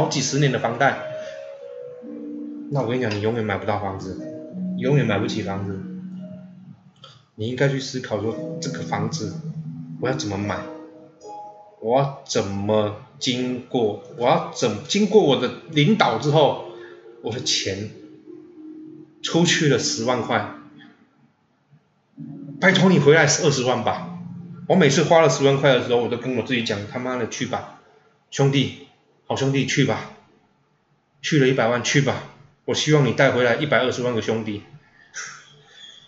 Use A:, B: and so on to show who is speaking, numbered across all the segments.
A: 好几十年的房贷，那我跟你讲，你永远买不到房子，永远买不起房子。你应该去思考说，这个房子我要怎么买？我要怎么经过？我要怎经过我的领导之后，我的钱出去了十万块，拜托你回来是二十万吧。我每次花了十万块的时候，我都跟我自己讲，他妈的去吧，兄弟，好兄弟去吧，去了一百万去吧，我希望你带回来一百二十万个兄弟，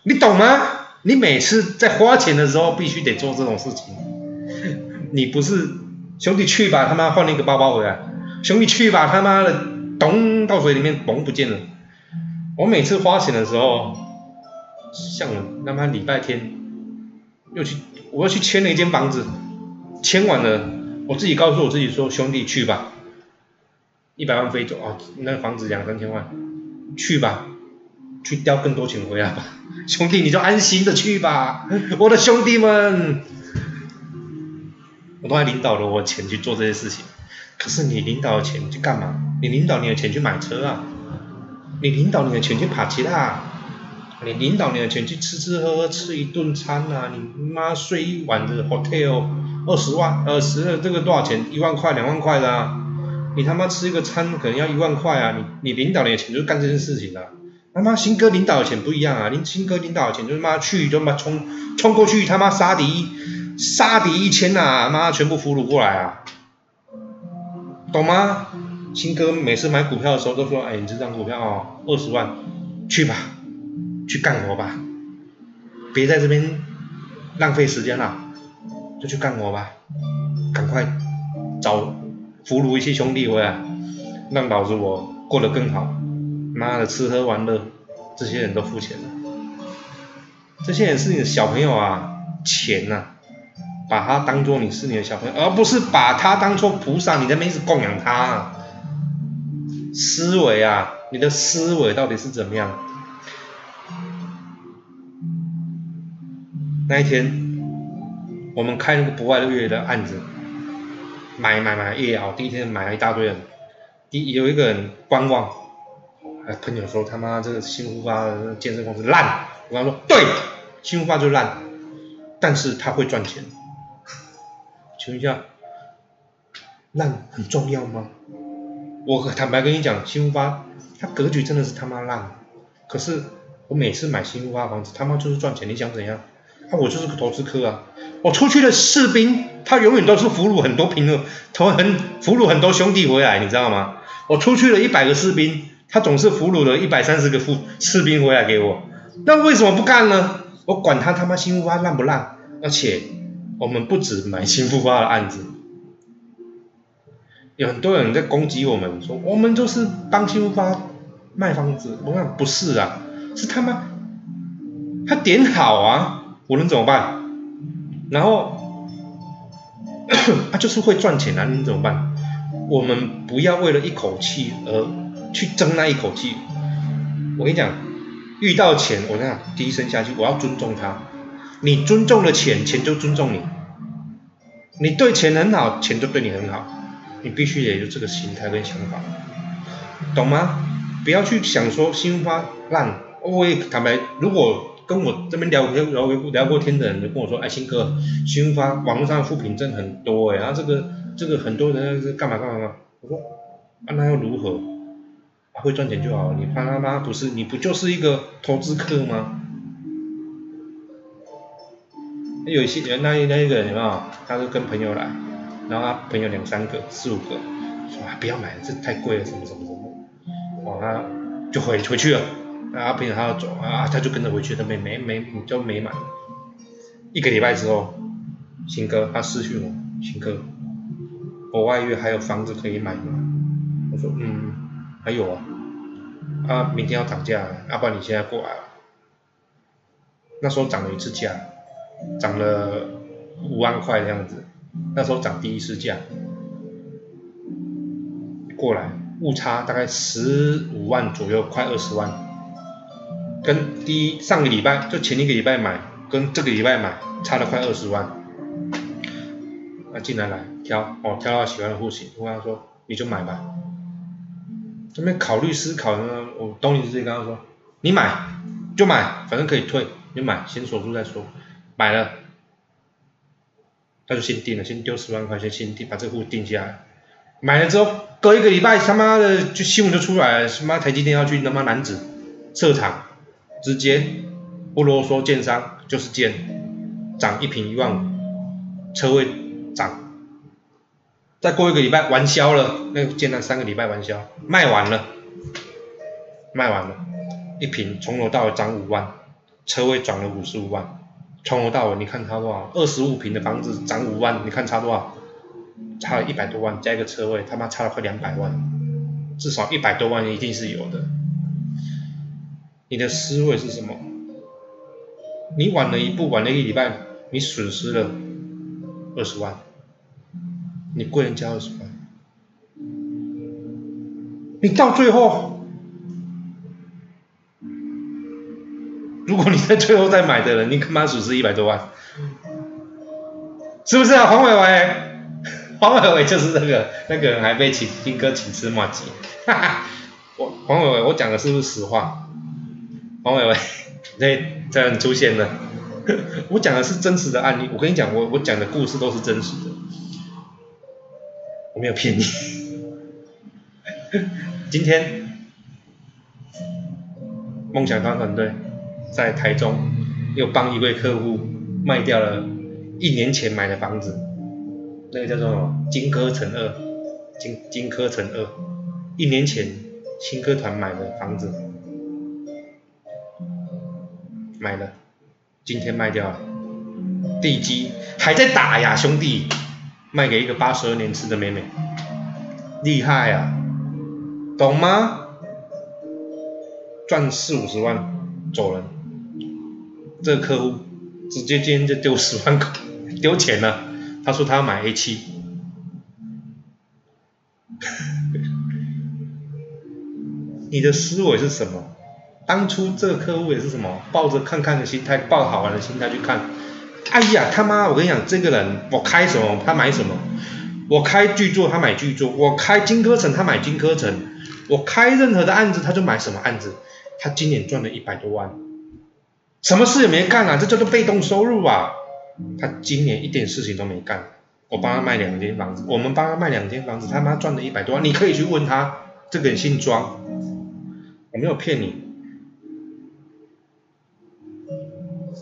A: 你懂吗？你每次在花钱的时候必须得做这种事情，你不是兄弟去吧，他妈换了一个包包回来，兄弟去吧，他妈的咚到水里面嘣不见了。我每次花钱的时候，像他妈礼拜天又去，我又去签了一间房子，签完了，我自己告诉我自己说，兄弟去吧，一百万飞走啊，那房子两三千万，去吧。去调更多钱回来吧，兄弟，你就安心的去吧，我的兄弟们，我都还领导了我钱去做这些事情，可是你领导的钱去干嘛？你领导你的钱去买车啊？你领导你的钱去爬吉他？你领导你的钱去吃吃喝喝吃一顿餐啊？你妈睡一晚的 hotel 二十万，二十这个多少钱？一万块两万块的？你他妈吃一个餐可能要一万块啊？你你领导的钱就干这件事情的。他妈新哥领导的钱不一样啊！您新哥领导的钱就是妈去就妈冲冲过去他妈杀敌杀敌一千呐！妈全部俘虏过来啊！懂吗？新哥每次买股票的时候都说：“哎，你这张股票哦，二十万，去吧，去干活吧，别在这边浪费时间了，就去干活吧，赶快找俘虏一些兄弟回来，让老子我过得更好。”妈的，吃喝玩乐，这些人都付钱了。这些人是你的小朋友啊，钱呐，把他当做你是你的小朋友，而不是把他当做菩萨，你在那一直供养他。思维啊，你的思维到底是怎么样？那一天，我们开那个不外月的案子，买买买也好，第一天买了一大堆人，第有一个人观望。哎，朋友说他妈这个新复发的健身公司烂，我跟他说对，新复发就烂，但是他会赚钱。请问一下，烂很重要吗？我坦白跟你讲，新复发它格局真的是他妈烂，可是我每次买新复发房子，他妈就是赚钱，你想怎样？啊，我就是个投资客啊，我出去的士兵，他永远都是俘虏很多兵的，投很俘虏很多兄弟回来，你知道吗？我出去了一百个士兵。他总是俘虏了一百三十个副士兵回来给我，那为什么不干呢？我管他他妈新复发烂不烂，而且我们不止买新复发的案子，有很多人在攻击我们，说我们就是帮新复发卖房子，我讲不是啊，是他妈他点好啊，我能怎么办？然后他 就是会赚钱啊，你怎么办？我们不要为了一口气而。去争那一口气，我跟你讲，遇到钱，我讲低声下气，我要尊重他。你尊重了钱，钱就尊重你。你对钱很好，钱就对你很好。你必须得有这个心态跟想法，懂吗？不要去想说新发烂。我也坦白，如果跟我这边聊聊聊过天的人，就跟我说，哎，新哥，新发网络上的负评真很多哎，然后这个这个很多人是干嘛干嘛嘛？我说，啊那又如何？会赚钱就好，你怕他妈不是？你不就是一个投资客吗？有一些人，那那一个人有没有？他是跟朋友来，然后他朋友两三个、四五个，说啊不要买了，这太贵了，什么什么什么，哦，他就回回去了，啊朋友他要走啊，他就跟着回去，他没没没就没买。一个礼拜之后，新哥他私讯我，新哥，我外月还有房子可以买吗？我说嗯。还有啊，啊，明天要涨价，要不然你现在过来。那时候涨了一次价，涨了五万块的样子，那时候涨第一次价，过来误差大概十五万左右，快二十万，跟第一上个礼拜就前一个礼拜买，跟这个礼拜买差了快二十万。那进来来挑，哦，挑到喜欢的户型，我跟他说你就买吧。这边考虑思考呢，我懂你直接跟他说，你买就买，反正可以退，你买先锁住再说，买了，他就先定了，先丢十万块钱先定，把这个户定下来，买了之后隔一个礼拜他妈的就新闻就出来了，他妈台积电要去他妈男子设厂，直接不啰嗦，建商就是建，涨一平一万五，车位涨。再过一个礼拜完销了，那个建商三个礼拜完销，卖完了，卖完了，一平从头到尾涨五万，车位涨了五十五万，从头到尾你看差多少？二十五平的房子涨五万，你看差多少？差了一百多万，加一个车位，他妈差了快两百万，至少一百多万一定是有的。你的思维是什么？你晚了一步，晚了一个礼拜，你损失了二十万。你贵人家二十万，你到最后，如果你在最后再买的人，你他妈损失一百多万，是不是啊？黄伟伟，黄伟伟就是那个那个人还被请听哥请吃马吉，哈哈，我黄伟伟，我讲的是不是实话？黄伟伟，这这样出现了，我讲的是真实的案例，我跟你讲，我我讲的故事都是真实的。我没有骗你。今天梦想团团队在台中又帮一位客户卖掉了一年前买的房子，那个叫做什么金科城二，金金科城二，一年前新科团买的房子买了，今天卖掉了，地基还在打呀，兄弟。卖给一个八十二年次的妹妹，厉害啊，懂吗？赚四五十万走人，这个客户直接今天就丢十万块，丢钱了。他说他要买 A 七，你的思维是什么？当初这个客户也是什么？抱着看看的心态，抱好玩的心态去看。哎呀，他妈！我跟你讲，这个人我开什么，他买什么；我开巨作，他买巨作；我开金科城，他买金科城；我开任何的案子，他就买什么案子。他今年赚了一百多万，什么事也没干啊，这叫做被动收入啊。他今年一点事情都没干，我帮他卖两间房子，我们帮他卖两间房子，他妈赚了一百多万。你可以去问他，这个人姓庄，我没有骗你，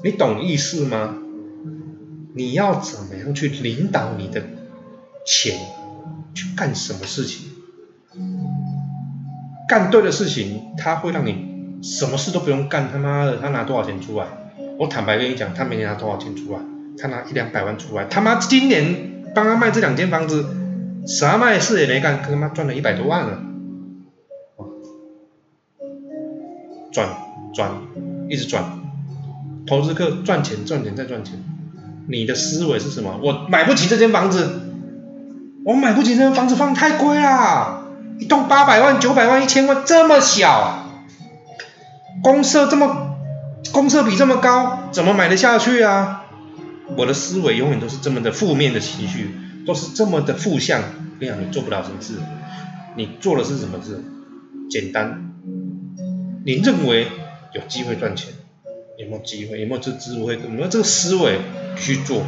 A: 你懂意思吗？你要怎么样去领导你的钱去干什么事情？干对的事情，他会让你什么事都不用干。他妈的，他拿多少钱出来？我坦白跟你讲，他每年拿多少钱出来？他拿一两百万出来。他妈今年帮他卖这两间房子，啥卖事也没干，他妈赚了一百多万了。赚赚，一直赚，投资客赚钱赚钱再赚钱。你的思维是什么？我买不起这间房子，我买不起这间房子，房太贵啦，一栋八百万、九百万、一千万，这么小，公设这么，公设比这么高，怎么买得下去啊？我的思维永远都是这么的负面的情绪，都是这么的负向。跟你讲，你做不了什么事，你做的是什么事？简单，你认为有机会赚钱。有没有机会？有没有这智慧？有没有这个思维去做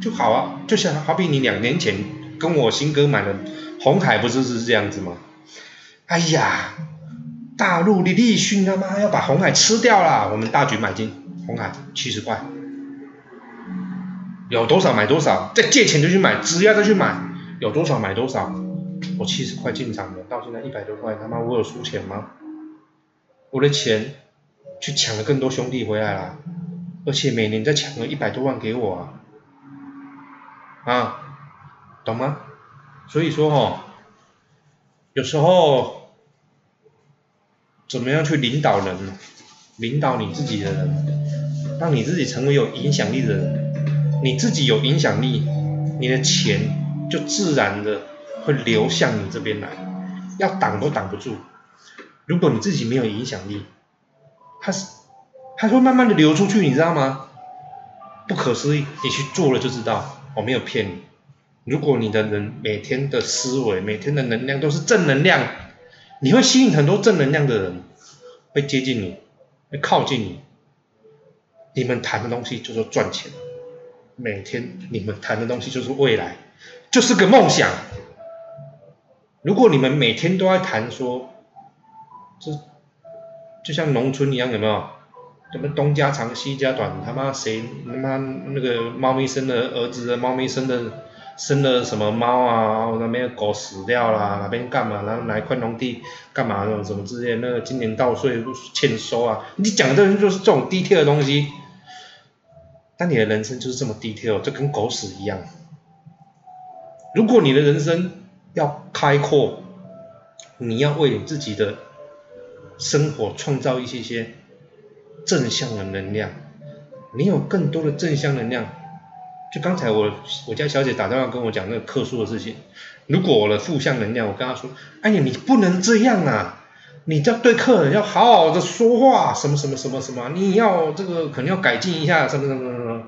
A: 就好啊？就像好比你两年前跟我新哥买的红海，不就是这样子吗？哎呀，大陆的立讯他妈要把红海吃掉了，我们大举买进红海七十块，有多少买多少，再借钱就去买，只要再去买，有多少买多少。我七十块进场的，到现在一百多块，他妈我有输钱吗？我的钱。去抢了更多兄弟回来了，而且每年再抢了一百多万给我啊，啊，懂吗？所以说哈，有时候怎么样去领导人，领导你自己的人，让你自己成为有影响力的人，你自己有影响力，你的钱就自然的会流向你这边来，要挡都挡不住。如果你自己没有影响力，它是，它会慢慢的流出去，你知道吗？不可思议，你去做了就知道，我没有骗你。如果你的人每天的思维、每天的能量都是正能量，你会吸引很多正能量的人，会接近你，会靠近你。你们谈的东西就是赚钱，每天你们谈的东西就是未来，就是个梦想。如果你们每天都在谈说，这就像农村一样，有没有？什么东家长西家短，他妈谁他妈那个猫咪生的儿子，猫咪生的生的什么猫啊？那边狗死掉了，哪边干嘛？然后哪一块农地干嘛？那种什么之类，那个今年稻穗欠收啊？你讲的就是这种低 l 的东西。但你的人生就是这么低 l 就跟狗屎一样。如果你的人生要开阔，你要为你自己的生活创造一些些。正向的能量，你有更多的正向能量。就刚才我我家小姐打电话跟我讲那个客诉的事情，如果我的负向能量，我跟她说，哎呀，你不能这样啊，你要对客人要好好的说话，什么什么什么什么，你要这个可能要改进一下，什么什么什么。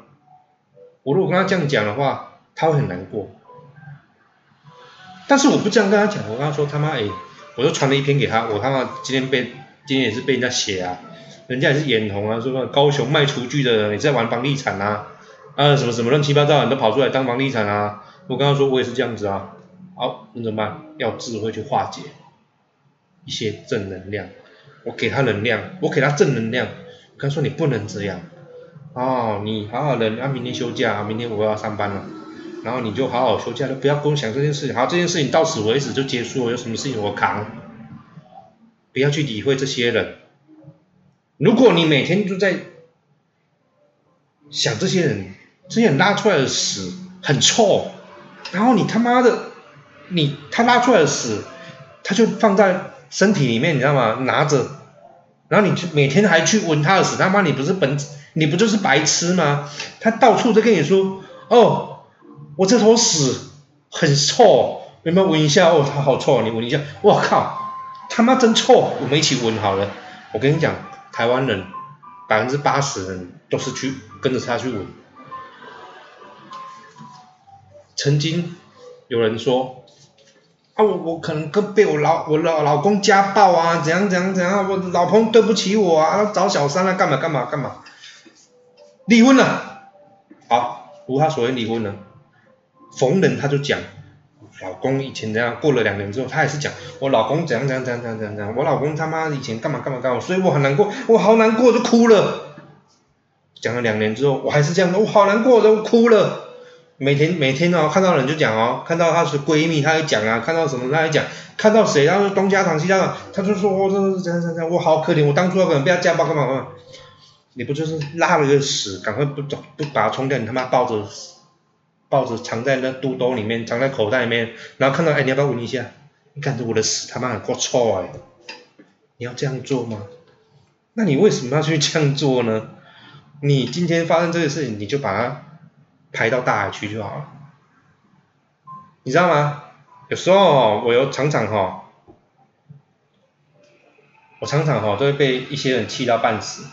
A: 我如果跟她这样讲的话，她会很难过。但是我不这样跟她讲，我跟她说他妈哎，我就传了一篇给她，我他妈今天被今天也是被人家写啊。人家也是眼红啊，说高雄卖厨具的人也在玩房地产啊，啊什么什么乱七八糟你都跑出来当房地产啊。我刚刚说我也是这样子啊，好，那怎么办？要智慧去化解一些正能量。我给他能量，我给他正能量。他说你不能这样，哦，你好好的，啊明天休假，明天我要上班了，然后你就好好休假，就不要跟我想这件事情。好，这件事情到此为止就结束了，有什么事情我扛，不要去理会这些人。如果你每天都在想这些人，这些人拉出来的屎很臭，然后你他妈的，你他拉出来的屎，他就放在身体里面，你知道吗？拿着，然后你去每天还去闻他的屎，他妈你不是本你不就是白痴吗？他到处都跟你说，哦，我这坨屎很臭，有没有闻一下？哦，他好臭，你闻一下，我靠，他妈真臭，我们一起闻好了，我跟你讲。台湾人百分之八十人都是去跟着他去闻。曾经有人说啊，我我可能跟被我老我老老公家暴啊，怎样怎样怎样，我老婆对不起我啊，找小三啊，干嘛干嘛干嘛，离婚了，好，如他所愿离婚了，逢人他就讲。老公以前这样，过了两年之后，他还是讲我老公怎样怎样怎样怎样怎样，我老公他妈以前干嘛干嘛干嘛，所以我很难过，我好难过，就哭了。讲了两年之后，我还是这样，我好难过，都哭了。每天每天哦，看到人就讲哦，看到她是闺蜜，她会讲啊，看到什么她会讲，看到谁，然后东家长西家长，他就说我这这这样这样，我好可怜，我当初可能被他家暴干嘛干嘛，你不就是拉了个屎，赶快不走不把它冲掉，你他妈抱着。报纸藏在那肚兜里面，藏在口袋里面，然后看到，哎，你要不要闻一下？你看着我的屎，他妈够臭哎！你要这样做吗？那你为什么要去这样做呢？你今天发生这个事情，你就把它排到大海去就好了。你知道吗？有时候我有常常哈，我常常哈都会被一些人气到半死。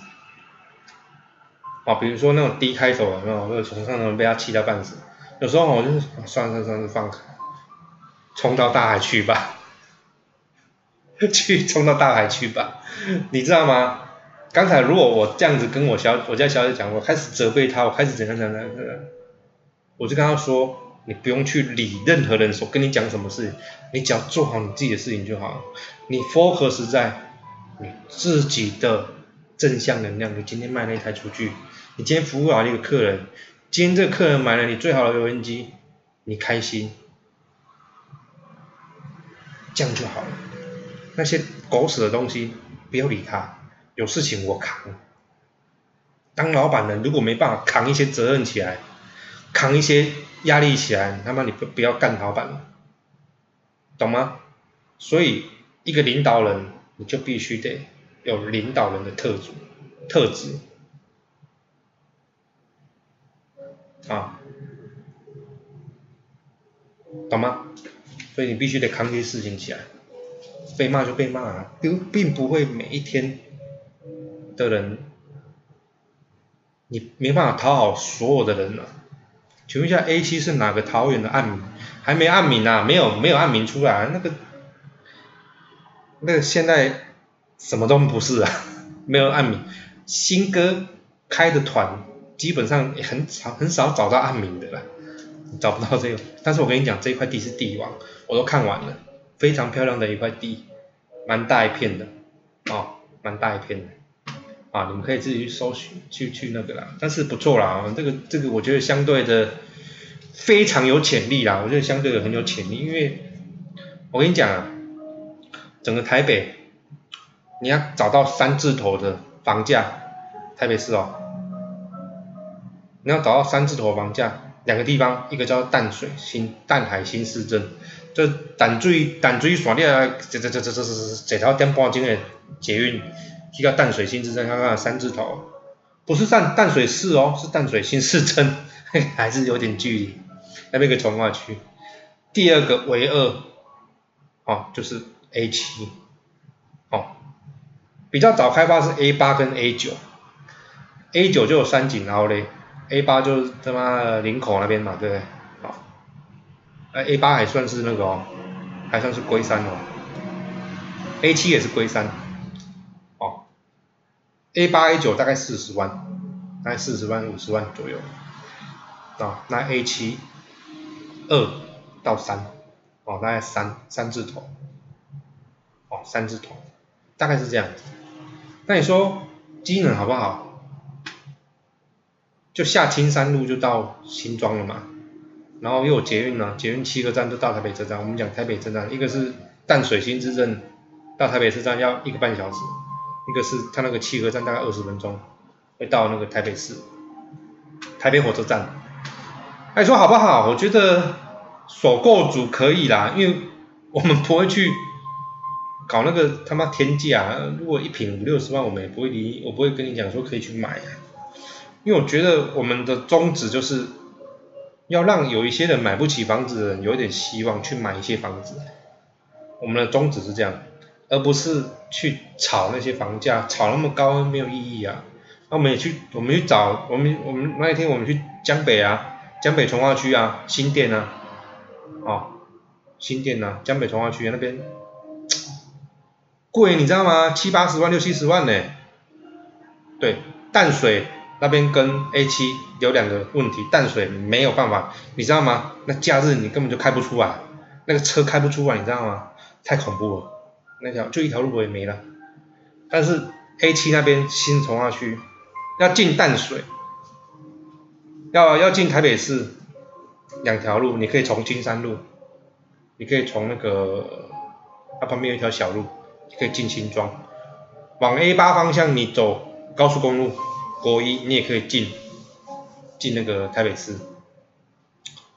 A: 啊，比如说那种低开头的，那种，我常常被他气到半死。有时候我就是算了算了放开，冲到大海去吧，去冲到大海去吧，你知道吗？刚才如果我这样子跟我小我家小姐讲，我开始责备她，我开始怎样怎样怎样，我就跟她说，你不用去理任何人所跟你讲什么事，你只要做好你自己的事情就好。你 focus 在你自己的正向能量。你今天卖那台厨具，你今天服务好一个客人。今天这个客人买了你最好的油烟机，你开心，这样就好了。那些狗屎的东西不要理他，有事情我扛。当老板的如果没办法扛一些责任起来，扛一些压力起来，他妈你不不要干老板了，懂吗？所以一个领导人你就必须得有领导人的特质特质。啊，懂吗？所以你必须得扛这些事情起来，被骂就被骂啊，并并不会每一天的人，你没办法讨好所有的人了。请问一下，A 七是哪个桃园的案名？还没案名啊？没有没有案名出来，那个那个现在什么都不是啊，没有暗名，新歌开的团基本上也很少很少找到暗名的了，找不到这个。但是我跟你讲，这一块地是帝王，我都看完了，非常漂亮的一块地，蛮大一片的，哦，蛮大一片的。啊，你们可以自己去搜寻，去去那个啦，但是不错啦，这个这个我觉得相对的非常有潜力啦，我觉得相对的很有潜力，因为我跟你讲啊，整个台北你要找到三字头的房价，台北市哦，你要找到三字头房价，两个地方，一个叫淡水新淡海新市镇，这淡水淡水线了，这这这这这这这条点半钟的捷运。去到淡水新市镇看看三字头，不是淡淡水市哦，是淡水新市镇，还是有点距离。那边个从化区，第二个为二，哦，就是 A 七，哦，比较早开发是 A 八跟 A 九，A 九就有三井奥嘞。，A 八就是他妈林口那边嘛，对不对？好，哎，A 八还算是那个哦，还算是龟山哦，A 七也是龟山。A 八 A 九大概四十万，大概四十万五十万左右，啊，那 A 七二到三，哦，大概三三字头，哦，三字头，大概是这样子。那你说机能好不好？就下青山路就到新庄了嘛，然后又有捷运呢，捷运七个站就到台北车站。我们讲台北车站，一个是淡水新之镇到台北车站要一个半小时。一个是它那个七合站大概二十分钟会到那个台北市台北火车站，哎说好不好？我觉得首购组可以啦，因为我们不会去搞那个他妈天价，如果一瓶五六十万，我们也不会理，我不会跟你讲说可以去买，因为我觉得我们的宗旨就是要让有一些人买不起房子的人有一点希望去买一些房子，我们的宗旨是这样。而不是去炒那些房价，炒那么高没有意义啊。那我们也去，我们去找，我们我们那一天我们去江北啊，江北从化区啊，新店啊，哦，新店啊，江北从化区那边贵，你知道吗？七八十万，六七十万呢。对，淡水那边跟 A 七有两个问题，淡水没有办法，你知道吗？那假日你根本就开不出来，那个车开不出来，你知道吗？太恐怖了。那条就一条路也没了，但是 A 七那边新从化区要进淡水，要要进台北市，两条路，你可以从金山路，你可以从那个它旁边有一条小路，可以进新庄，往 A 八方向你走高速公路国一，你也可以进进那个台北市。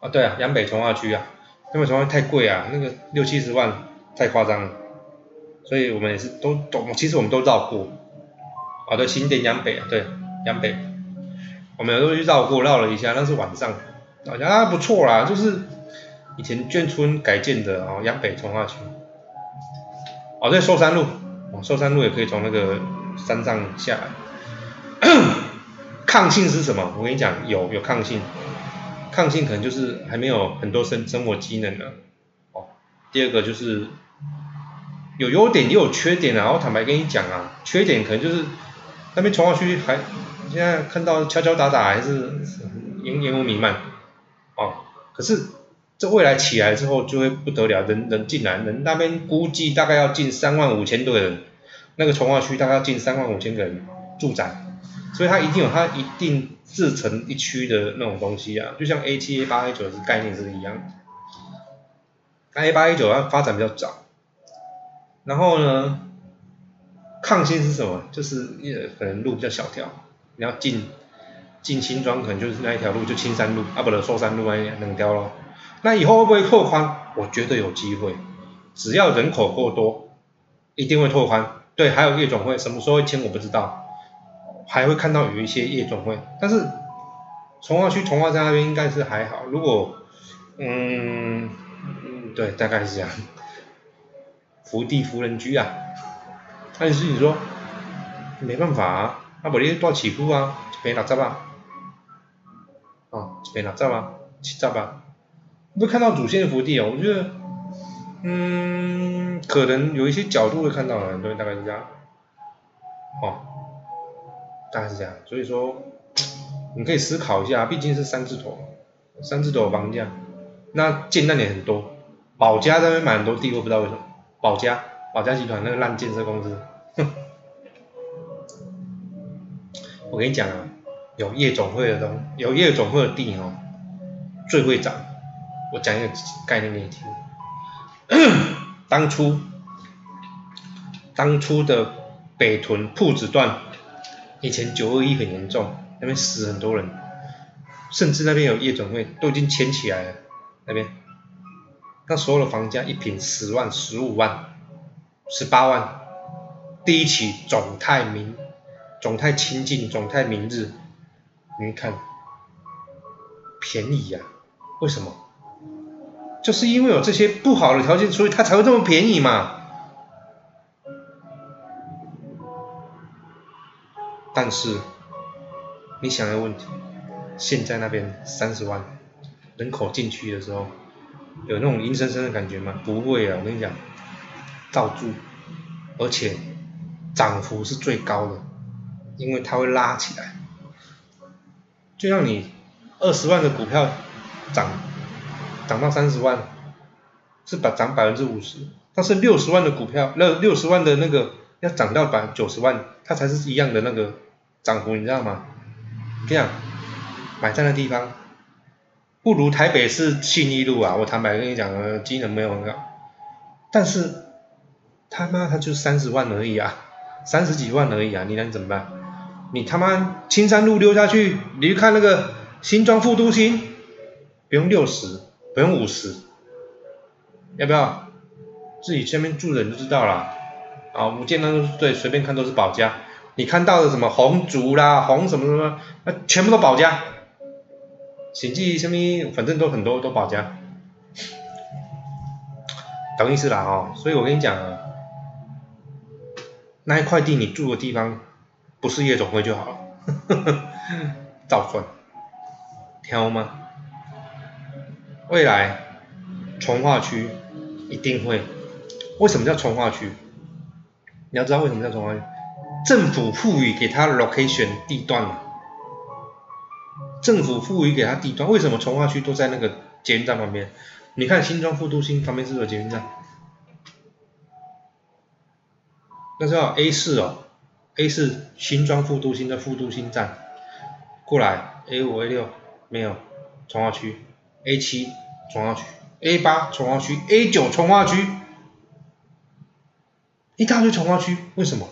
A: 啊对啊，阳北从化区啊，阳北从化太贵啊，那个六七十万太夸张了。所以我们也是都都，其实我们都绕过，啊对，新店阳北啊，对，阳北，我们都去绕过，绕了一下，那是晚上，啊不错啦，就是以前眷村改建的哦，阳北从化区，哦对，寿山路，哦寿山路也可以从那个山上下来，抗性是什么？我跟你讲，有有抗性，抗性可能就是还没有很多生生活机能呢，哦，第二个就是。有优点也有缺点啊，我坦白跟你讲啊，缺点可能就是那边从化区还现在看到敲敲打打还是烟烟雾弥漫，哦，可是这未来起来之后就会不得了，人人进来，人那边估计大概要进三万五千多人，那个从化区大概要进三万五千个人住宅，所以它一定有它一定自成一区的那种东西啊，就像 A 七 A 八 A 九是概念是一样，那 A 八 A 九它发展比较早。然后呢，抗性是什么？就是可能路比较小条，你要进进新庄可能就是那一条路，就青山路啊，不能寿山路那两条咯。那以后会不会拓宽？我觉得有机会，只要人口够多，一定会拓宽。对，还有夜总会，什么时候会签我不知道，还会看到有一些夜总会。但是从化区从化站那边应该是还好，如果嗯嗯对，大概是这样。福地福人居啊，但是你说没办法啊，啊不你多起步啊，一平六十啊，哦一平六十啊，七十啊，会看到主线福地哦，我觉得嗯，可能有一些角度会看到的，对，大概是这样。哦，大概是这样，所以说你可以思考一下，毕竟是三字头，三字头房价，那建那里很多，保家那边买很多地，我不知道为什么，保家，保家集团那个烂建设公司，哼，我跟你讲啊，有夜总会的东，有夜总会的地哦，最会涨，我讲一个概念给你听。当初，当初的北屯铺子段，以前九二一很严重，那边死很多人，甚至那边有夜总会都已经签起来了，那边，那所有的房价一平十万、十五万、十八万，第一期总泰明、总泰清净、总泰明日，你看，便宜呀，为什么？就是因为有这些不好的条件，所以它才会这么便宜嘛。但是，你想个问题，现在那边三十万人口进去的时候，有那种阴森森的感觉吗？不会啊，我跟你讲，照住，而且涨幅是最高的，因为它会拉起来，就像你二十万的股票涨。涨到三十万，是百涨百分之五十，但是六十万的股票，那六十万的那个要涨到百九十万，它才是一样的那个涨幅，你知道吗？这样买在那地方，不如台北市信义路啊！我坦白跟你讲啊，机能没有很好，但是他妈他就三十万而已啊，三十几万而已啊，你能怎么办？你他妈青山路溜下去，你去看那个新庄副都心，不用六十。不用五十，要不要？自己下面住的人就知道了。啊，五件都是对，随便看都是保家。你看到的什么红竹啦、红什么什么，那全部都保家。显记什么，反正都很多都保家。懂意思啦哦，所以我跟你讲啊，那一块地你住的地方不是夜总会就好了，照算，挑吗？未来，从化区一定会。为什么叫从化区？你要知道为什么叫从化区？政府赋予给它 location 地段嘛。政府赋予给它地段，为什么从化区都在那个捷运站旁边？你看新庄副都心旁边是不是有捷运站？那叫 A 四哦，A 四新庄副都心的副都心站，过来 A 五 A 六没有，从化区 A 七。从化区 A 八从化区 A 九从化区，一大堆从化区，为什么？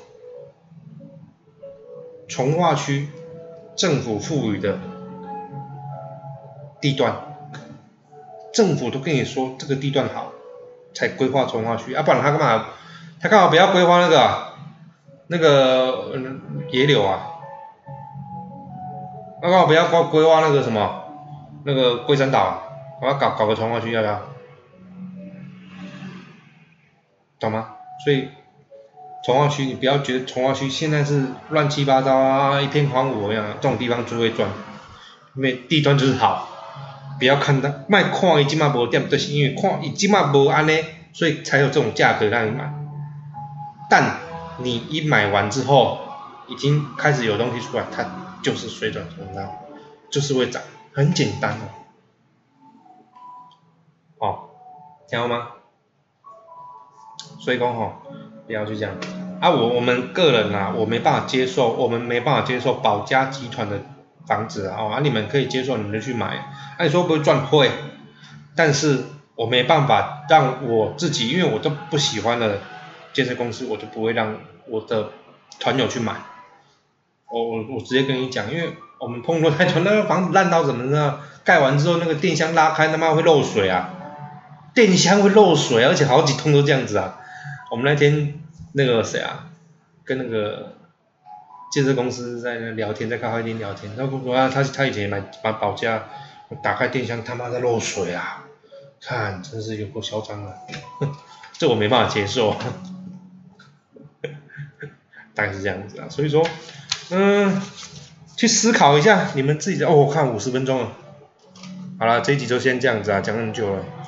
A: 从化区政府赋予的地段，政府都跟你说这个地段好，才规划从化区，啊，不然他干嘛？他干嘛不要规划那个那个野柳啊？他干嘛不要规规划那个什么那个龟山岛？啊？我要搞搞个从化区要不要？懂吗？所以从化区你不要觉得从化区现在是乱七八糟啊，一片荒芜一样，这种地方就会赚，因为地段就是好。不要看它卖矿已经嘛无点，就是因为矿已经嘛无安尼，所以才有这种价格让你买。但你一买完之后，已经开始有东西出来，它就是水涨船高，就是会涨，很简单哦。哦，听到吗？所以讲吼，不要去这样。啊，我我们个人啊，我没办法接受，我们没办法接受保家集团的房子啊。啊，你们可以接受，你们就去买。啊，你说不会赚会，但是我没办法让我自己，因为我都不喜欢的建设公司，我就不会让我的团友去买。我我我直接跟你讲，因为我们碰过太多 那个房子烂到怎么呢？盖完之后那个电箱拉开，他妈会漏水啊！电箱会漏水，而且好几通都这样子啊！我们那天那个谁啊，跟那个建设公司在那聊天，在咖啡厅聊天，他说啊，他他以前买买保价，打开电箱他妈在漏水啊！看，真是有够嚣张的，这我没办法接受，大概是这样子啊。所以说，嗯，去思考一下你们自己的哦。我看五十分钟了，好了，这一集就先这样子啊，讲很久了。